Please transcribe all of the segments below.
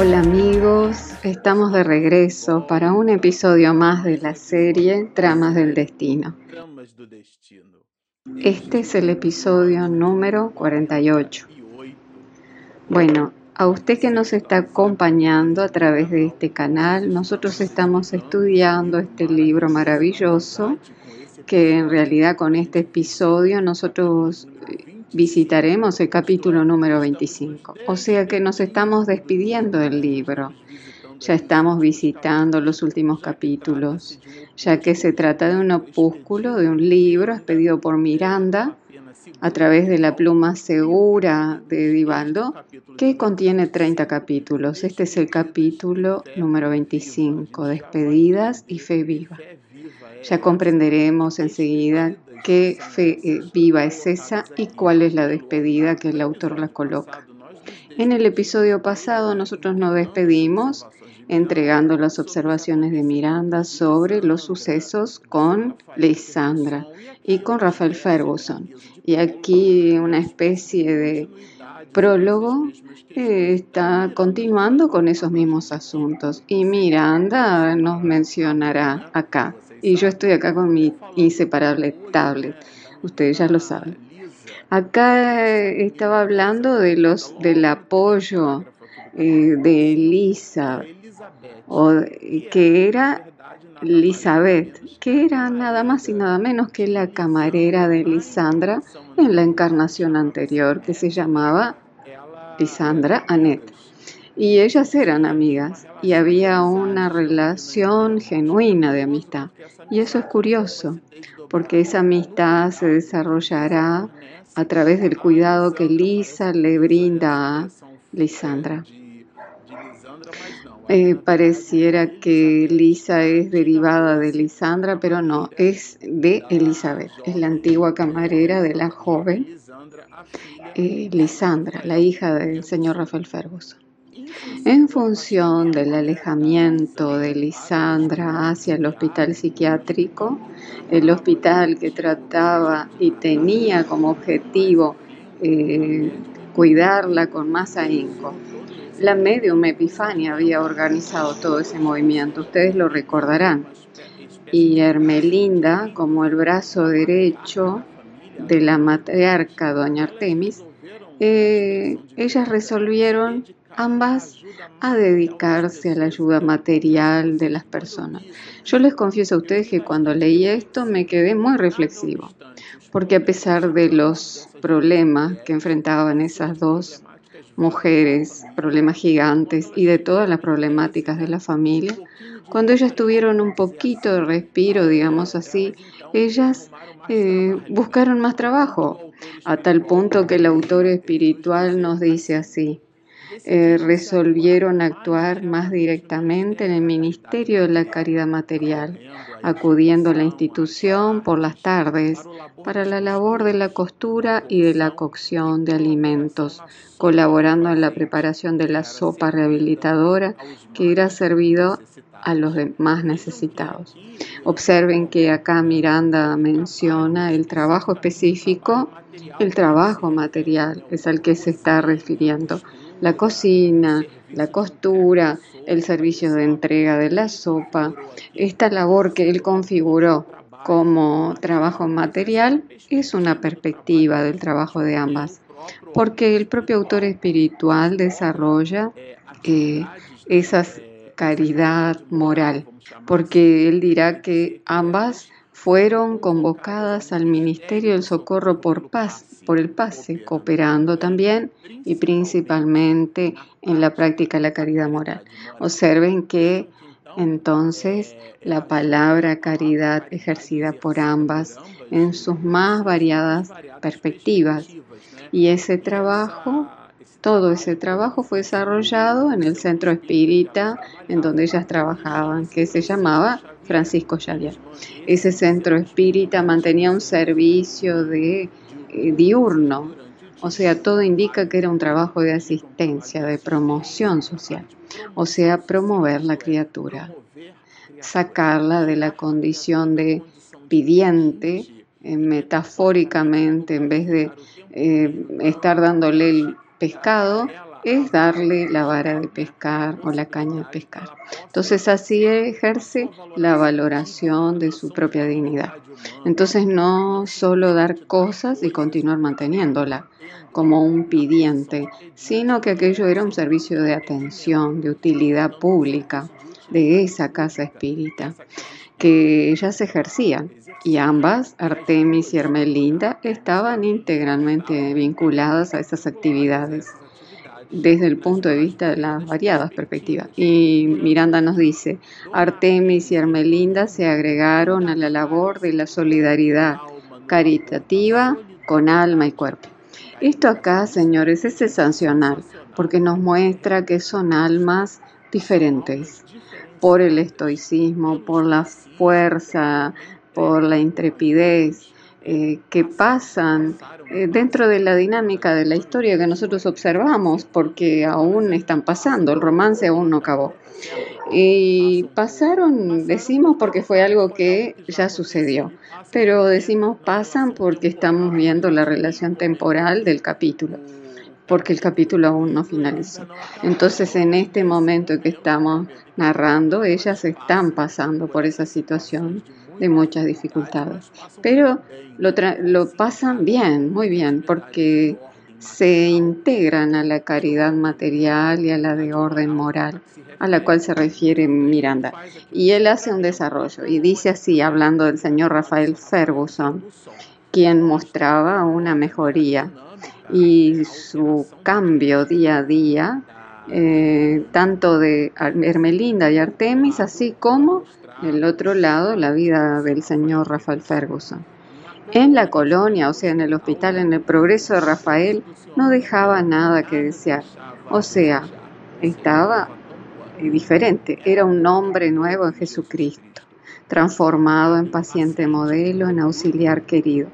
Hola amigos, estamos de regreso para un episodio más de la serie Tramas del Destino. Este es el episodio número 48. Bueno, a usted que nos está acompañando a través de este canal, nosotros estamos estudiando este libro maravilloso que en realidad con este episodio nosotros eh, visitaremos el capítulo número 25. O sea que nos estamos despidiendo del libro. Ya estamos visitando los últimos capítulos, ya que se trata de un opúsculo, de un libro expedido por Miranda a través de la pluma segura de Divaldo, que contiene 30 capítulos. Este es el capítulo número 25, Despedidas y Fe Viva. Ya comprenderemos enseguida qué fe eh, viva es esa y cuál es la despedida que el autor la coloca. En el episodio pasado nosotros nos despedimos entregando las observaciones de Miranda sobre los sucesos con Lisandra y con Rafael Ferguson. Y aquí una especie de prólogo eh, está continuando con esos mismos asuntos. Y Miranda nos mencionará acá. Y yo estoy acá con mi inseparable tablet. Ustedes ya lo saben. Acá eh, estaba hablando de los del apoyo eh, de Elisa, o, que era Elizabeth, que era nada más y nada menos que la camarera de Lisandra en la encarnación anterior, que se llamaba Lisandra Annette. Y ellas eran amigas y había una relación genuina de amistad. Y eso es curioso, porque esa amistad se desarrollará a través del cuidado que Lisa le brinda a Lisandra. Eh, pareciera que Lisa es derivada de Lisandra, pero no, es de Elizabeth, es la antigua camarera de la joven eh, Lisandra, la hija del señor Rafael Ferguson. En función del alejamiento de Lisandra hacia el hospital psiquiátrico, el hospital que trataba y tenía como objetivo eh, cuidarla con más ahínco, la medium Epifania había organizado todo ese movimiento, ustedes lo recordarán. Y Hermelinda, como el brazo derecho de la matriarca doña Artemis, eh, ellas resolvieron ambas a dedicarse a la ayuda material de las personas. Yo les confieso a ustedes que cuando leí esto me quedé muy reflexivo, porque a pesar de los problemas que enfrentaban esas dos mujeres, problemas gigantes y de todas las problemáticas de la familia, cuando ellas tuvieron un poquito de respiro, digamos así, ellas eh, buscaron más trabajo, a tal punto que el autor espiritual nos dice así, eh, resolvieron actuar más directamente en el Ministerio de la Caridad Material, acudiendo a la institución por las tardes para la labor de la costura y de la cocción de alimentos, colaborando en la preparación de la sopa rehabilitadora que era servido a los más necesitados. Observen que acá Miranda menciona el trabajo específico, el trabajo material es al que se está refiriendo la cocina, la costura, el servicio de entrega de la sopa. Esta labor que él configuró como trabajo material es una perspectiva del trabajo de ambas, porque el propio autor espiritual desarrolla eh, esa caridad moral, porque él dirá que ambas fueron convocadas al Ministerio del Socorro por Paz, por el PASE, cooperando también y principalmente en la práctica de la caridad moral. Observen que entonces la palabra caridad ejercida por ambas en sus más variadas perspectivas y ese trabajo todo ese trabajo fue desarrollado en el centro espírita en donde ellas trabajaban, que se llamaba Francisco Xavier. Ese centro espírita mantenía un servicio de eh, diurno, o sea, todo indica que era un trabajo de asistencia, de promoción social, o sea, promover la criatura, sacarla de la condición de pidiente, eh, metafóricamente, en vez de eh, estar dándole el pescado, es darle la vara de pescar o la caña de pescar. Entonces así ejerce la valoración de su propia dignidad. Entonces no solo dar cosas y continuar manteniéndola como un pidiente, sino que aquello era un servicio de atención, de utilidad pública de esa casa espírita que ellas ejercían y ambas, Artemis y Hermelinda, estaban integralmente vinculadas a esas actividades desde el punto de vista de las variadas perspectivas. Y Miranda nos dice, Artemis y Hermelinda se agregaron a la labor de la solidaridad caritativa con alma y cuerpo. Esto acá, señores, es esencial porque nos muestra que son almas diferentes por el estoicismo, por la fuerza, por la intrepidez, eh, que pasan dentro de la dinámica de la historia que nosotros observamos, porque aún están pasando, el romance aún no acabó. Y pasaron, decimos porque fue algo que ya sucedió, pero decimos pasan porque estamos viendo la relación temporal del capítulo, porque el capítulo aún no finalizó. Entonces en este momento que estamos narrando, ellas están pasando por esa situación de muchas dificultades, pero lo, lo pasan bien, muy bien, porque se integran a la caridad material y a la de orden moral, a la cual se refiere Miranda. Y él hace un desarrollo y dice así, hablando del señor Rafael Ferguson, quien mostraba una mejoría y su cambio día a día, eh, tanto de Hermelinda y Artemis, así como el otro lado, la vida del señor Rafael Ferguson. En la colonia, o sea, en el hospital, en el progreso de Rafael, no dejaba nada que desear. O sea, estaba eh, diferente. Era un hombre nuevo en Jesucristo, transformado en paciente modelo, en auxiliar querido.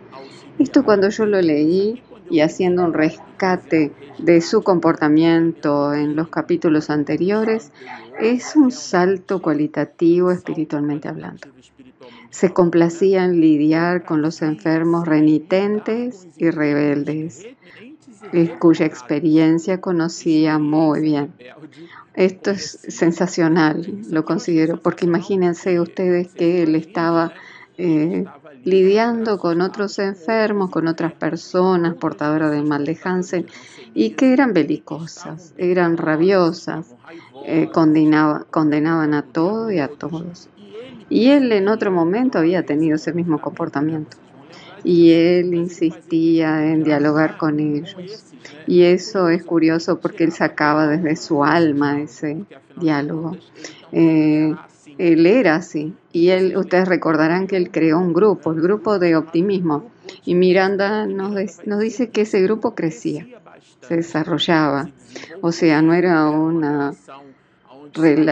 Esto cuando yo lo leí y haciendo un rescate de su comportamiento en los capítulos anteriores, es un salto cualitativo espiritualmente hablando. Se complacía en lidiar con los enfermos renitentes y rebeldes, cuya experiencia conocía muy bien. Esto es sensacional, lo considero, porque imagínense ustedes que él estaba eh, lidiando con otros enfermos, con otras personas portadoras del mal de Hansen y que eran belicosas, eran rabiosas, eh, condenaban a todo y a todos. Y él en otro momento había tenido ese mismo comportamiento y él insistía en dialogar con ellos. Y eso es curioso porque él sacaba desde su alma ese diálogo. Eh, él era así. Y él, ustedes recordarán que él creó un grupo, el grupo de optimismo. Y Miranda nos, nos dice que ese grupo crecía, se desarrollaba. O sea, no era una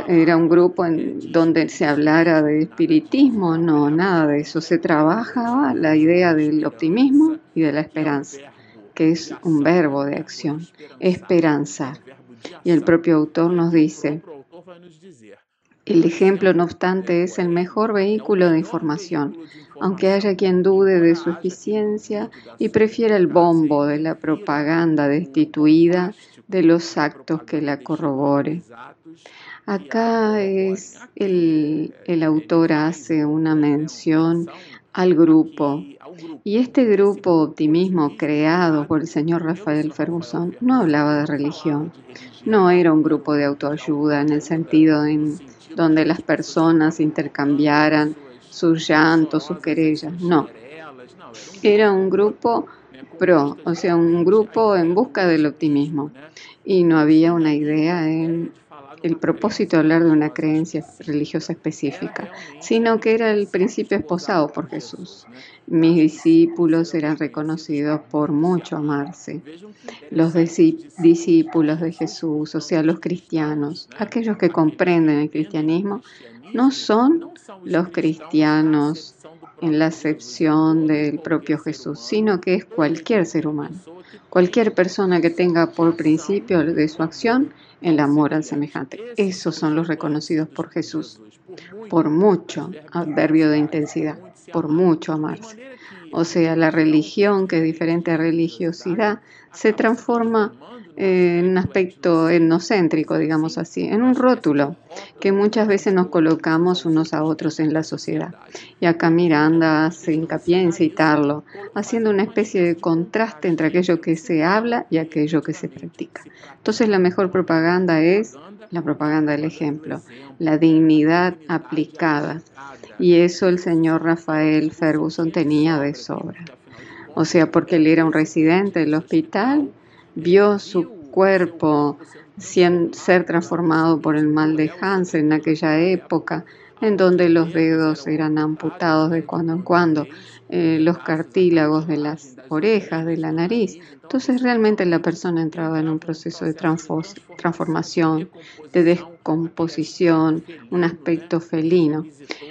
era un grupo en donde se hablara de espiritismo, no, nada de eso. Se trabajaba la idea del optimismo y de la esperanza, que es un verbo de acción, esperanzar. Y el propio autor nos dice, el ejemplo, no obstante, es el mejor vehículo de información, aunque haya quien dude de su eficiencia y prefiera el bombo de la propaganda destituida de los actos que la corrobore. Acá es el, el autor hace una mención al grupo y este grupo optimismo creado por el señor Rafael Ferguson no hablaba de religión, no era un grupo de autoayuda en el sentido en donde las personas intercambiaran sus llantos, sus querellas, no. Era un grupo pro, o sea, un grupo en busca del optimismo y no había una idea en el propósito de hablar de una creencia religiosa específica, sino que era el principio esposado por Jesús. Mis discípulos eran reconocidos por mucho amarse. Los discípulos de Jesús, o sea, los cristianos, aquellos que comprenden el cristianismo, no son los cristianos en la acepción del propio Jesús, sino que es cualquier ser humano, cualquier persona que tenga por principio de su acción el amor al semejante. Esos son los reconocidos por Jesús, por mucho adverbio de intensidad, por mucho amarse. O sea, la religión, que es diferente a religiosidad, se transforma en un aspecto etnocéntrico, digamos así, en un rótulo que muchas veces nos colocamos unos a otros en la sociedad. Y acá Miranda hace hincapié en citarlo, haciendo una especie de contraste entre aquello que se habla y aquello que se practica. Entonces la mejor propaganda es la propaganda del ejemplo, la dignidad aplicada. Y eso el señor Rafael Ferguson tenía de sobra. O sea, porque él era un residente del hospital, vio su cuerpo ser transformado por el mal de Hansen en aquella época, en donde los dedos eran amputados de cuando en cuando, eh, los cartílagos de las orejas, de la nariz. Entonces realmente la persona entraba en un proceso de transformación, de descomposición, un aspecto felino.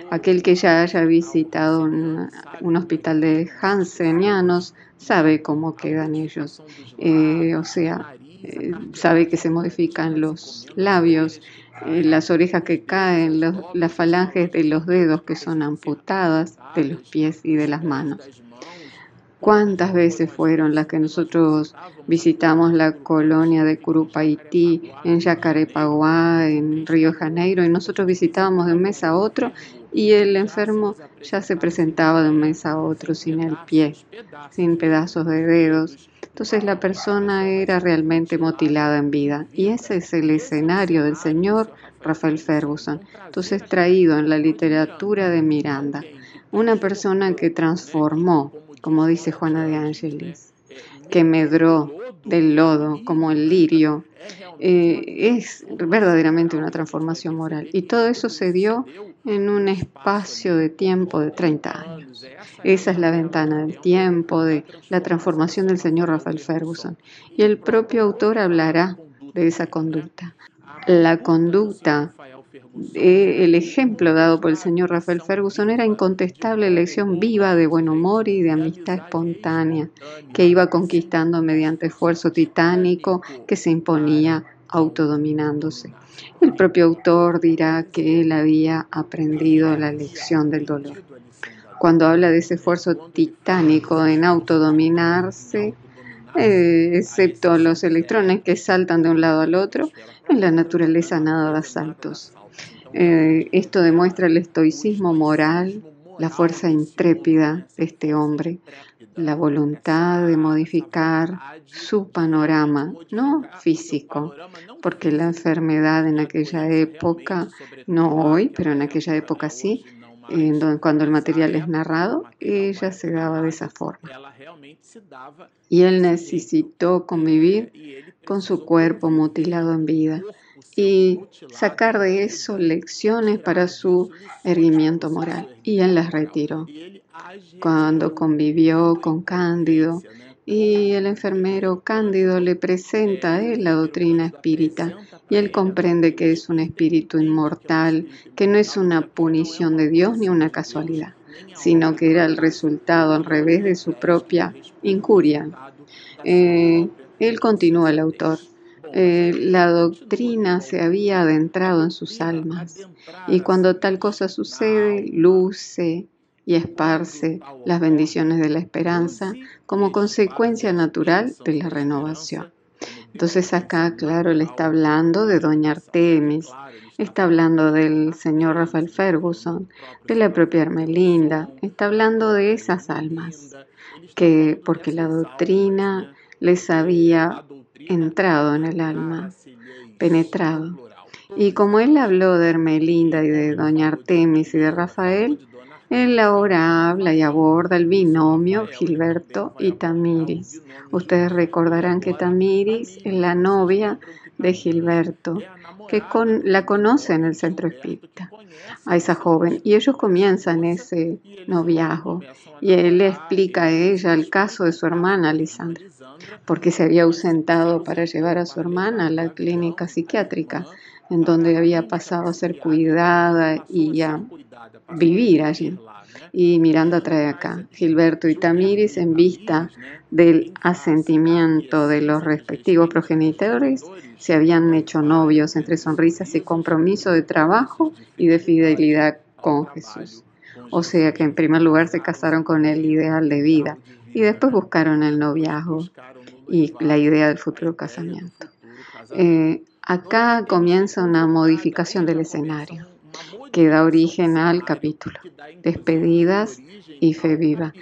Aquel que ya haya visitado un, hospital de Hansenianos sabe cómo quedan ellos. Eh, o sea, eh, sabe que se modifican los labios, eh, las orejas que caen, las falanges de los dedos que son amputadas de los pies y de las manos. ¿Cuántas veces fueron las que nosotros visitamos la colonia de Curupaití, en Yacarepaguá, en Río Janeiro, y nosotros visitábamos de un mes a otro y el enfermo ya se presentaba de un mes a otro sin el pie, sin pedazos de dedos? Entonces la persona era realmente mutilada en vida. Y ese es el escenario del señor Rafael Ferguson. Entonces traído en la literatura de Miranda. Una persona que transformó, como dice Juana de Ángeles, que medró del lodo como el lirio, eh, es verdaderamente una transformación moral. Y todo eso se dio en un espacio de tiempo de 30 años. Esa es la ventana del tiempo, de la transformación del señor Rafael Ferguson. Y el propio autor hablará de esa conducta. La conducta el ejemplo dado por el señor Rafael Ferguson era incontestable lección viva de buen humor y de amistad espontánea que iba conquistando mediante esfuerzo titánico que se imponía autodominándose. El propio autor dirá que él había aprendido la lección del dolor. Cuando habla de ese esfuerzo titánico en autodominarse, eh, excepto los electrones que saltan de un lado al otro, en la naturaleza nada da saltos. Eh, esto demuestra el estoicismo moral, la fuerza intrépida de este hombre, la voluntad de modificar su panorama, no físico, porque la enfermedad en aquella época, no hoy, pero en aquella época sí, cuando el material es narrado, ella se daba de esa forma. Y él necesitó convivir con su cuerpo mutilado en vida y sacar de eso lecciones para su erguimiento moral. Y él las retiró. Cuando convivió con Cándido y el enfermero Cándido le presenta a él la doctrina espírita y él comprende que es un espíritu inmortal, que no es una punición de Dios ni una casualidad, sino que era el resultado al revés de su propia incuria. Eh, él continúa el autor. Eh, la doctrina se había adentrado en sus almas y cuando tal cosa sucede, luce y esparce las bendiciones de la esperanza como consecuencia natural de la renovación. Entonces acá, claro, le está hablando de Doña Artemis, está hablando del señor Rafael Ferguson, de la propia Hermelinda, está hablando de esas almas, que porque la doctrina les había entrado en el alma, penetrado. Y como él habló de Hermelinda y de Doña Artemis y de Rafael, él ahora habla y aborda el binomio Gilberto y Tamiris. Ustedes recordarán que Tamiris es la novia de Gilberto, que la conoce en el centro espírita, a esa joven. Y ellos comienzan ese noviazgo. Y él le explica a ella el caso de su hermana, Lisandra, porque se había ausentado para llevar a su hermana a la clínica psiquiátrica, en donde había pasado a ser cuidada y a vivir allí. Y Miranda trae acá, Gilberto y Tamiris en vista del asentimiento de los respectivos progenitores, se habían hecho novios entre sonrisas y compromiso de trabajo y de fidelidad con Jesús. O sea que en primer lugar se casaron con el ideal de vida y después buscaron el noviazgo. y la idea del futuro casamiento. Eh, acá comienza una modificación del escenario que da origen al capítulo, despedidas y fe viva.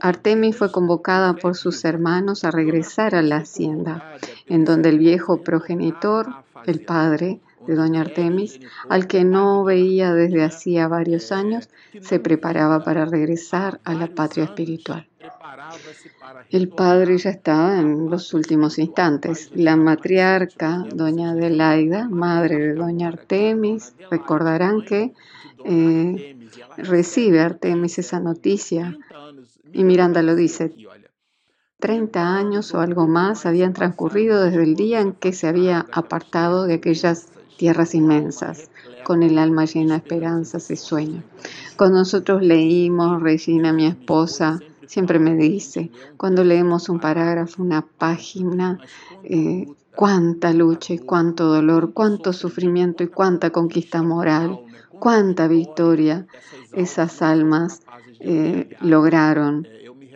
Artemis fue convocada por sus hermanos a regresar a la hacienda, en donde el viejo progenitor, el padre de doña Artemis, al que no veía desde hacía varios años, se preparaba para regresar a la patria espiritual. El padre ya estaba en los últimos instantes. La matriarca, doña Adelaida, madre de doña Artemis, recordarán que eh, recibe Artemis esa noticia y Miranda lo dice. 30 años o algo más habían transcurrido desde el día en que se había apartado de aquellas tierras inmensas, con el alma llena de esperanzas y sueños. Cuando nosotros leímos, Regina, mi esposa, siempre me dice, cuando leemos un parágrafo, una página, eh, cuánta lucha y cuánto dolor, cuánto sufrimiento y cuánta conquista moral, cuánta victoria esas almas eh, lograron.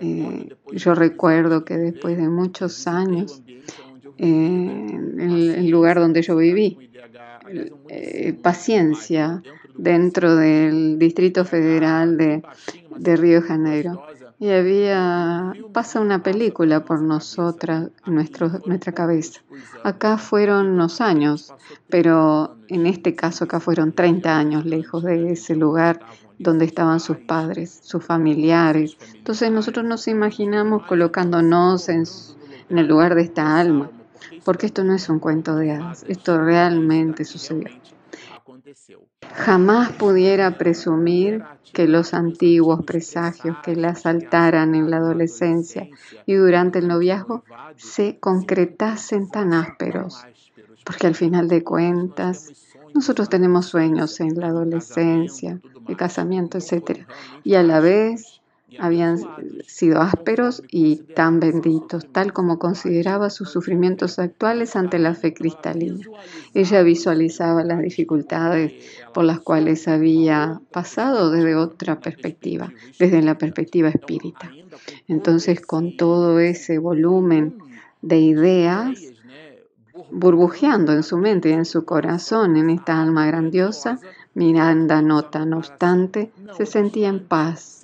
Eh, yo recuerdo que después de muchos años, en el lugar donde yo viví, paciencia dentro del Distrito Federal de, de Río de Janeiro y había pasa una película por nosotras, nuestro, nuestra cabeza. Acá fueron unos años, pero en este caso acá fueron 30 años lejos de ese lugar donde estaban sus padres, sus familiares. Entonces nosotros nos imaginamos colocándonos en, en el lugar de esta alma, porque esto no es un cuento de hadas, esto realmente sucedió. Jamás pudiera presumir que los antiguos presagios que la asaltaran en la adolescencia y durante el noviazgo se concretasen tan ásperos, porque al final de cuentas nosotros tenemos sueños en la adolescencia, el casamiento, etc. Y a la vez habían sido ásperos y tan benditos, tal como consideraba sus sufrimientos actuales ante la fe cristalina. Ella visualizaba las dificultades por las cuales había pasado desde otra perspectiva, desde la perspectiva espírita. Entonces, con todo ese volumen de ideas, burbujeando en su mente y en su corazón, en esta alma grandiosa, Miranda nota, no obstante, se sentía en paz.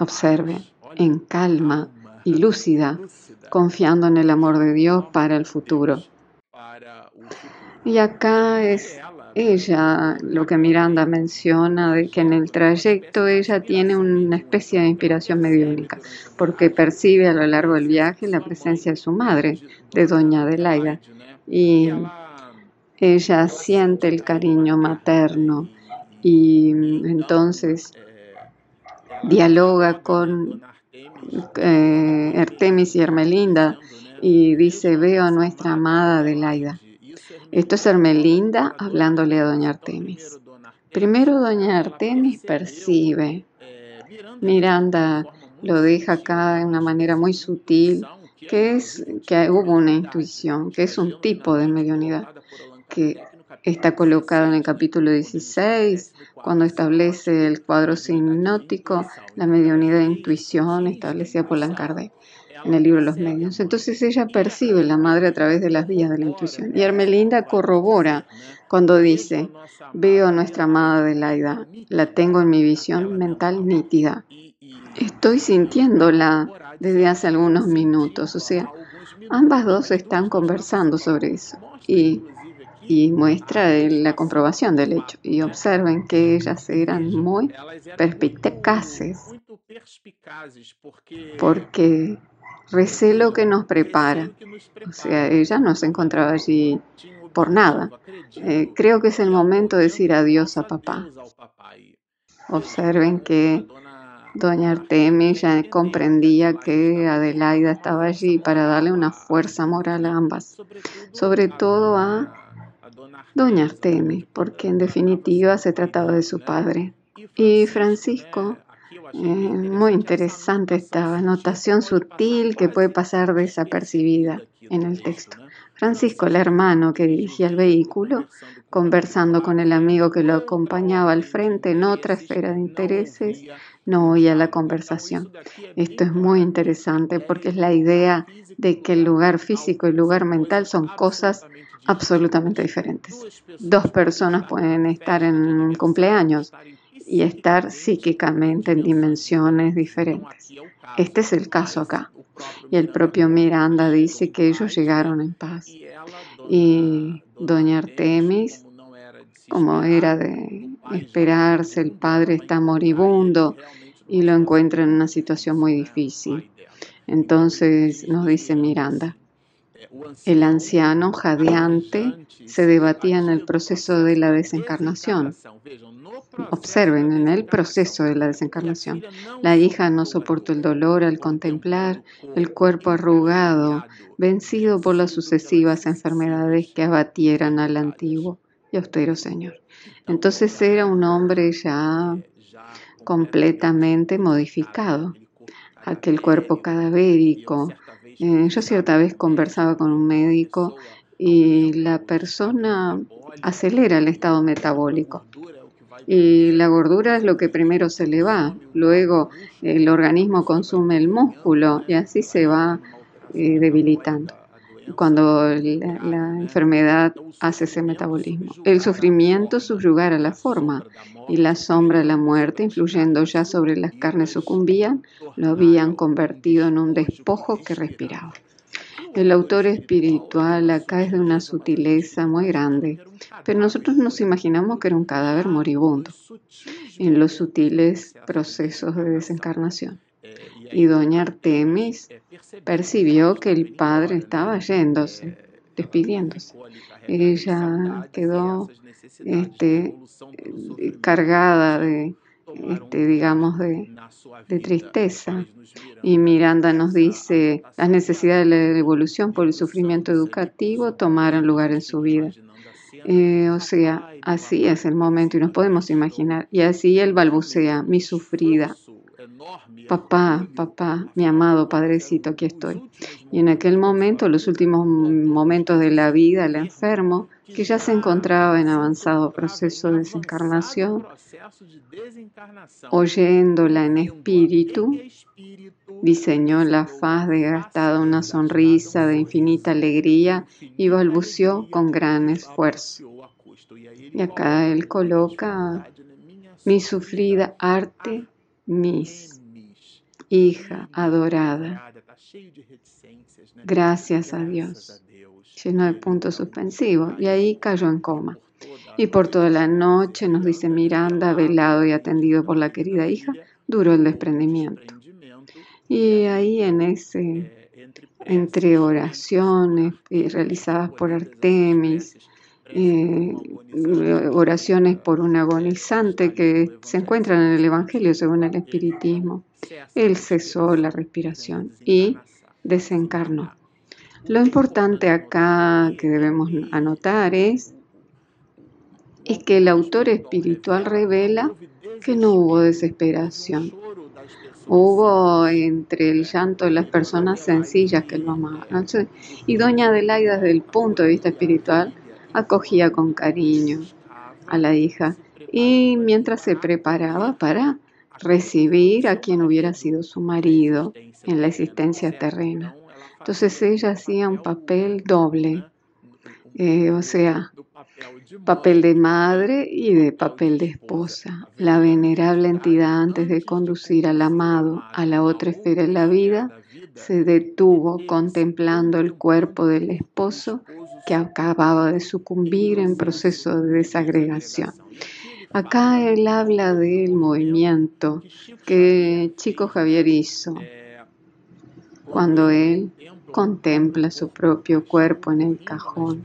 Observe, en calma y lúcida, confiando en el amor de Dios para el futuro. Y acá es ella lo que Miranda menciona, de que en el trayecto ella tiene una especie de inspiración mediúnica, porque percibe a lo largo del viaje la presencia de su madre, de Doña Adelaida. Y ella siente el cariño materno y entonces dialoga con eh, Artemis y Hermelinda y dice, veo a nuestra amada Adelaida. Esto es Hermelinda hablándole a doña Artemis. Primero doña Artemis percibe, Miranda lo deja acá de una manera muy sutil, que es que hubo una intuición, que es un tipo de mediunidad que está colocado en el capítulo 16, cuando establece el cuadro sinótico, la mediunidad de intuición establecida por Lancardé en el libro Los Medios. Entonces ella percibe la madre a través de las vías de la intuición. Y Hermelinda corrobora cuando dice, veo a nuestra amada Adelaida, la tengo en mi visión mental nítida. Estoy sintiéndola desde hace algunos minutos, o sea, ambas dos están conversando sobre eso. Y y muestra la comprobación del hecho. Y observen que ellas eran muy perspicaces porque recelo que nos prepara. O sea, ella no se encontraba allí por nada. Eh, creo que es el momento de decir adiós a papá. Observen que doña Artemis ya comprendía que Adelaida estaba allí para darle una fuerza moral a ambas, sobre todo a doña Artemis, porque en definitiva se trataba de su padre. Y Francisco, eh, muy interesante esta anotación sutil que puede pasar desapercibida en el texto. Francisco, el hermano que dirigía el vehículo, conversando con el amigo que lo acompañaba al frente en otra esfera de intereses, no oía la conversación. Esto es muy interesante porque es la idea de que el lugar físico y el lugar mental son cosas absolutamente diferentes. Dos personas pueden estar en un cumpleaños y estar psíquicamente en dimensiones diferentes. Este es el caso acá. Y el propio Miranda dice que ellos llegaron en paz. Y doña Artemis, como era de esperarse, el padre está moribundo y lo encuentra en una situación muy difícil. Entonces nos dice Miranda, el anciano jadeante se debatía en el proceso de la desencarnación. Observen en el proceso de la desencarnación. La hija no soportó el dolor al contemplar el cuerpo arrugado, vencido por las sucesivas enfermedades que abatieran al antiguo y austero Señor. Entonces era un hombre ya completamente modificado. Aquel cuerpo cadavérico, eh, yo cierta vez conversaba con un médico y la persona acelera el estado metabólico. Y la gordura es lo que primero se le va, luego el organismo consume el músculo y así se va eh, debilitando cuando la, enfermedad hace ese metabolismo. El sufrimiento subyugara la forma y la sombra de la muerte, influyendo ya sobre las carnes sucumbían, lo habían convertido en un despojo que respiraba. El autor espiritual acá es de una sutileza muy grande, pero nosotros nos imaginamos que era un cadáver moribundo en los sutiles procesos de desencarnación. Y doña Artemis percibió que el padre estaba yéndose, despidiéndose. Ella quedó este, cargada de, este, digamos, de, tristeza. Y Miranda nos dice, las necesidades de la evolución por el sufrimiento educativo tomaron lugar en su vida. Eh, o sea, así es el momento y nos podemos imaginar. Y así él balbucea, mi sufrida, Papá, papá, mi amado padrecito, aquí estoy. Y en aquel momento, los últimos momentos de la vida, el enfermo, que ya se encontraba en avanzado proceso de desencarnación, oyéndola en espíritu, diseñó la faz desgastada una sonrisa de infinita alegría y balbuceó con gran esfuerzo. Y acá él coloca mi sufrida arte Miss, hija adorada. Gracias a Dios. Lleno de puntos suspensivos. Y ahí cayó en coma. Y por toda la noche, nos dice Miranda, velado y atendido por la querida hija, duró el desprendimiento. Y ahí en ese, entre oraciones realizadas por Artemis, eh, oraciones por un agonizante que se encuentran en el Evangelio según el Espiritismo. Él cesó la respiración y desencarnó. Lo importante acá que debemos anotar es, es que el autor espiritual revela que no hubo desesperación. Hubo entre el llanto de las personas sencillas que lo amaban. Y Doña Adelaida, desde el punto de vista espiritual, acogía con cariño a la hija y mientras se preparaba para recibir a quien hubiera sido su marido en la existencia terrena. Entonces ella hacía un papel doble, eh, o sea, papel de madre y de papel de esposa. La venerable entidad antes de conducir al amado a la otra esfera de la vida se detuvo contemplando el cuerpo del esposo que acababa de sucumbir en proceso de desagregación. Acá él habla del movimiento que Chico Javier hizo cuando él contempla su propio cuerpo en el cajón,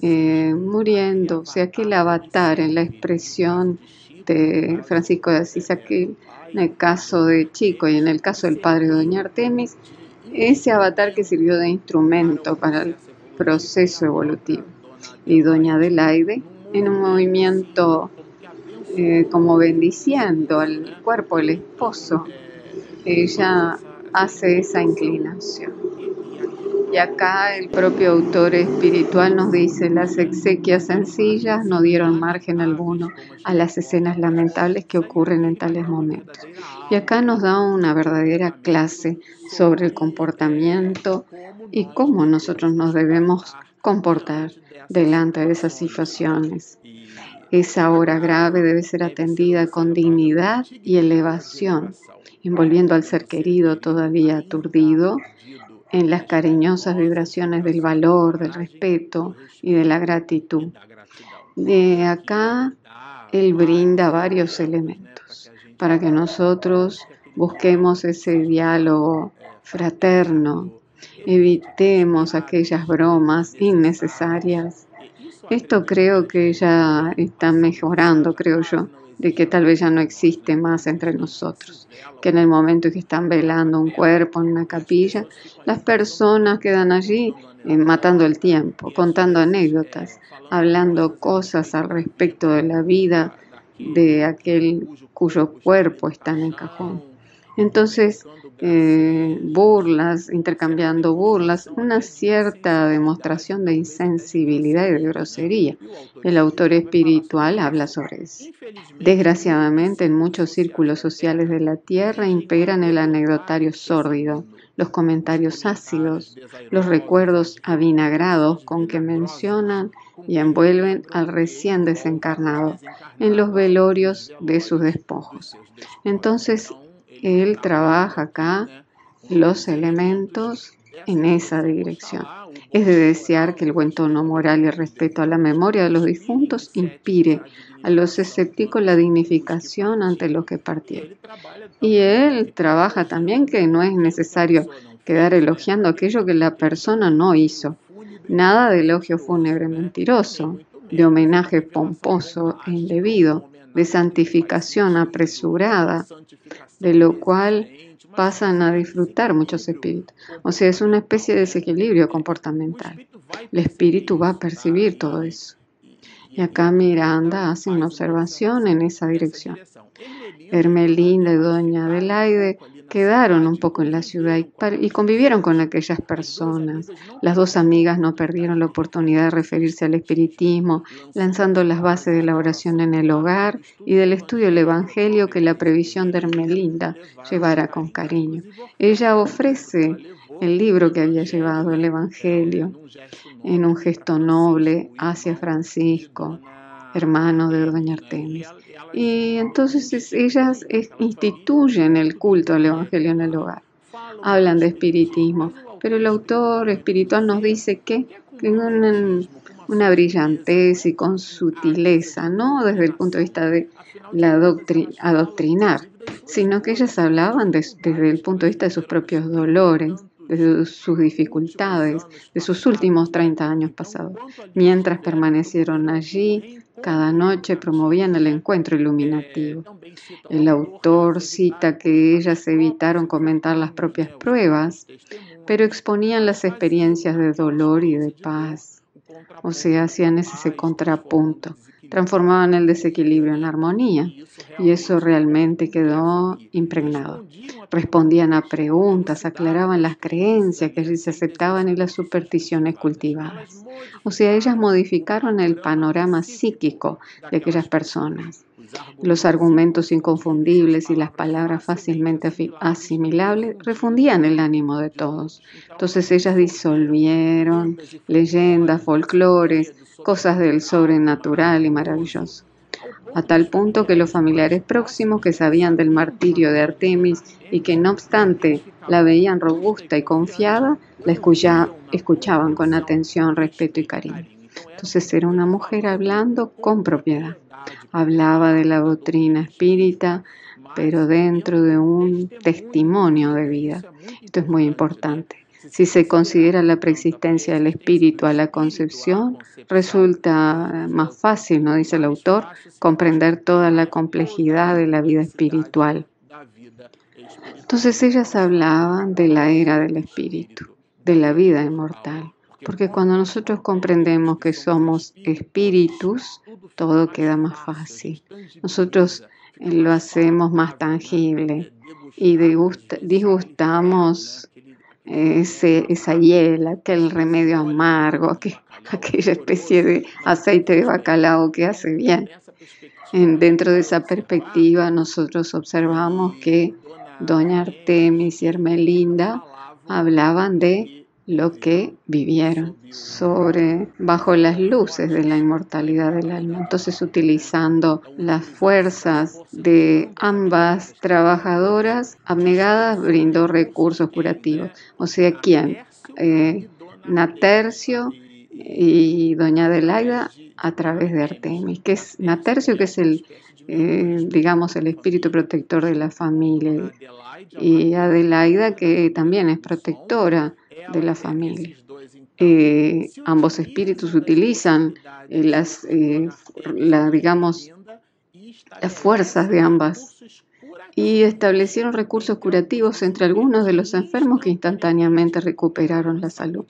eh, muriendo, o sea, que el avatar en la expresión de Francisco de Asís, aquí en el caso de Chico y en el caso del padre de Doña Artemis, ese avatar que sirvió de instrumento para proceso evolutivo. Y doña Adelaide, en un movimiento eh, como bendiciendo al cuerpo del esposo, ella hace esa inclinación. Y acá el propio autor espiritual nos dice, las exequias sencillas no dieron margen alguno a las escenas lamentables que ocurren en tales momentos. Y acá nos da una verdadera clase sobre el comportamiento y cómo nosotros nos debemos comportar delante de esas situaciones. Esa hora grave debe ser atendida con dignidad y elevación, envolviendo al ser querido todavía aturdido en las cariñosas vibraciones del valor, del respeto y de la gratitud. De acá él brinda varios elementos para que nosotros busquemos ese diálogo fraterno, evitemos aquellas bromas innecesarias. Esto creo que ya está mejorando, creo yo de que tal vez ya no existe más entre nosotros, que en el momento en que están velando un cuerpo en una capilla, las personas quedan allí eh, matando el tiempo, contando anécdotas, hablando cosas al respecto de la vida de aquel cuyo cuerpo está en el cajón. Entonces, eh, burlas, intercambiando burlas, una cierta demostración de insensibilidad y de grosería. El autor espiritual habla sobre eso. Desgraciadamente, en muchos círculos sociales de la Tierra imperan el anecdotario sórdido, los comentarios ácidos, los recuerdos avinagrados con que mencionan y envuelven al recién desencarnado en los velorios de sus despojos. Entonces, él trabaja acá los elementos en esa dirección. Es de desear que el buen tono moral y el respeto a la memoria de los difuntos inspire a los escépticos la dignificación ante los que partieron. Y él trabaja también que no es necesario quedar elogiando aquello que la persona no hizo. Nada de elogio fúnebre mentiroso, de homenaje pomposo e indebido, de santificación apresurada, de lo cual pasan a disfrutar muchos espíritus. O sea, es una especie de desequilibrio comportamental. El espíritu va a percibir todo eso. Y acá Miranda hace una observación en esa dirección. Hermelinda y Doña Adelaide quedaron un poco en la ciudad y, convivieron con aquellas personas. Las dos amigas no perdieron la oportunidad de referirse al espiritismo, lanzando las bases de la oración en el hogar y del estudio del Evangelio que la previsión de Hermelinda llevara con cariño. Ella ofrece el libro que había llevado, el Evangelio, en un gesto noble hacia Francisco, hermano de Doña Artemis. Y entonces ellas instituyen el culto al Evangelio en el hogar. Hablan de espiritismo, pero el autor espiritual nos dice que con una brillantez y con sutileza, no desde el punto de vista de la adoctrinar, sino que ellas hablaban desde el punto de vista de sus propios dolores, de sus dificultades, de sus últimos 30 años pasados. Mientras permanecieron allí, cada noche promovían el encuentro iluminativo. El autor cita que ellas evitaron comentar las propias pruebas, pero exponían las experiencias de dolor y de paz. O sea, hacían ese contrapunto transformaban el desequilibrio en armonía y eso realmente quedó impregnado. Respondían a preguntas, aclaraban las creencias que se aceptaban y las supersticiones cultivadas. O sea, ellas modificaron el panorama psíquico de aquellas personas. Los argumentos inconfundibles y las palabras fácilmente asimilables refundían el ánimo de todos. Entonces ellas disolvieron leyendas, folclores, cosas del sobrenatural y maravilloso. A tal punto que los familiares próximos que sabían del martirio de Artemis y que no obstante la veían robusta y confiada, la escuchaban con atención, respeto y cariño. Entonces era una mujer hablando con propiedad. Hablaba de la doctrina espírita, pero dentro de un testimonio de vida. Esto es muy importante. Si se considera la preexistencia del espíritu a la concepción, resulta más fácil, ¿no? dice el autor, comprender toda la complejidad de la vida espiritual. Entonces ellas hablaban de la era del espíritu, de la vida inmortal, porque cuando nosotros comprendemos que somos espíritus, todo queda más fácil. Nosotros lo hacemos más tangible y disgustamos ese, esa hiel, aquel remedio amargo, aquella especie de aceite de bacalao que hace bien. dentro de esa perspectiva, nosotros observamos que Doña Artemis y Hermelinda hablaban de lo que vivieron sobre bajo las luces de la inmortalidad del alma. Entonces, utilizando las fuerzas de ambas trabajadoras abnegadas, brindó recursos curativos. O sea, ¿quién? Eh, Natercio y Doña Adelaida a través de Artemis, que es Natercio, que es el, eh, digamos, el espíritu protector de la familia, y Adelaida, que también es protectora de la familia. Eh, ambos espíritus utilizan eh, las, eh, digamos, las fuerzas de ambas y establecieron recursos curativos entre algunos de los enfermos que instantáneamente recuperaron la salud.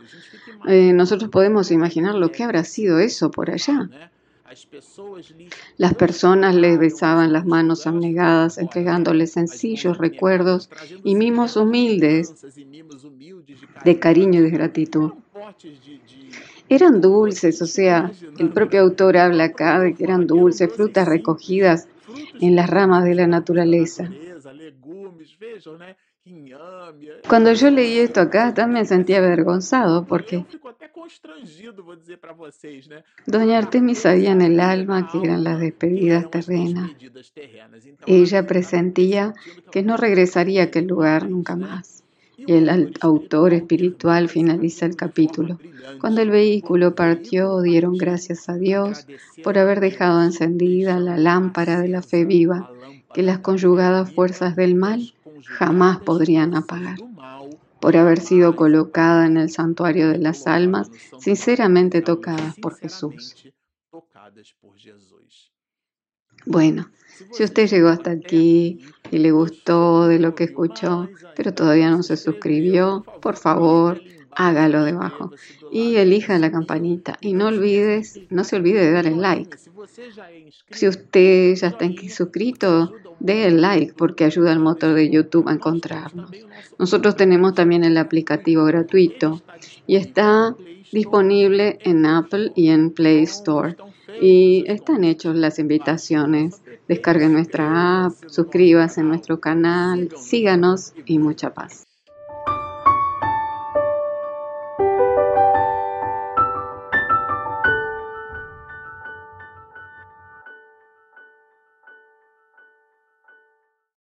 nosotros podemos imaginar lo que habrá sido eso por allá. Las personas les besaban las manos abnegadas, entregándoles sencillos recuerdos y mimos humildes de cariño y de gratitud. Eran dulces, o sea, el propio autor habla acá de que eran dulces, frutas recogidas en las ramas de la naturaleza. Cuando yo leí esto acá, también me sentía avergonzado porque Doña Artemis sabía en el alma que eran las despedidas terrenas. Ella presentía que no regresaría a aquel lugar nunca más. Y el autor espiritual finaliza el capítulo. Cuando el vehículo partió, dieron gracias a Dios por haber dejado encendida la lámpara de la fe viva que las conjugadas fuerzas del mal jamás podrían apagar por haber sido colocada en el santuario de las almas, sinceramente tocadas por Jesús. Bueno, si usted llegó hasta aquí y le gustó de lo que escuchó, pero todavía no se suscribió, por favor, hágalo debajo y elija la campanita y no olvides, no se olvide de darle like. Si usted ya está suscrito, dé el like porque ayuda al motor de YouTube a encontrarnos. Nosotros tenemos también el aplicativo gratuito y está disponible en Apple y en Play Store. Y están hechas las invitaciones. Descarguen nuestra app, suscríbanse en nuestro canal, síganos y mucha paz.